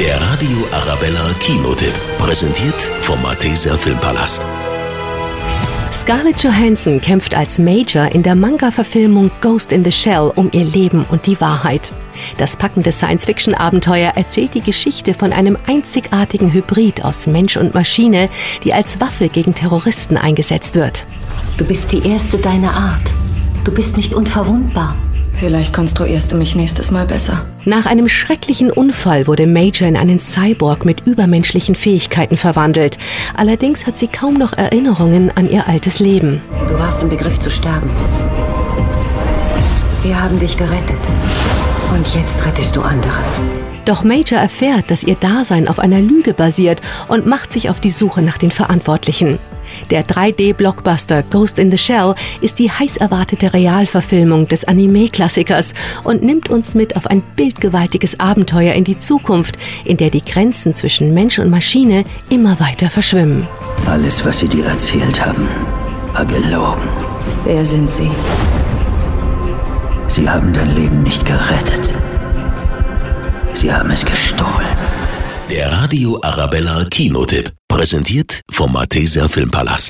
Der Radio Arabella Kinotipp. Präsentiert vom Malteser Filmpalast. Scarlett Johansson kämpft als Major in der Manga-Verfilmung Ghost in the Shell um ihr Leben und die Wahrheit. Das packende Science-Fiction-Abenteuer erzählt die Geschichte von einem einzigartigen Hybrid aus Mensch und Maschine, die als Waffe gegen Terroristen eingesetzt wird. Du bist die erste deiner Art. Du bist nicht unverwundbar. Vielleicht konstruierst du mich nächstes Mal besser. Nach einem schrecklichen Unfall wurde Major in einen Cyborg mit übermenschlichen Fähigkeiten verwandelt. Allerdings hat sie kaum noch Erinnerungen an ihr altes Leben. Du warst im Begriff zu sterben. Wir haben dich gerettet. Und jetzt rettest du andere. Doch Major erfährt, dass ihr Dasein auf einer Lüge basiert und macht sich auf die Suche nach den Verantwortlichen. Der 3D-Blockbuster Ghost in the Shell ist die heiß erwartete Realverfilmung des Anime-Klassikers und nimmt uns mit auf ein bildgewaltiges Abenteuer in die Zukunft, in der die Grenzen zwischen Mensch und Maschine immer weiter verschwimmen. Alles, was sie dir erzählt haben, war gelogen. Wer sind sie? Sie haben dein Leben nicht gerettet. Sie haben es gestohlen. Der Radio Arabella Kinotipp. Präsentiert vom Malteser Filmpalast.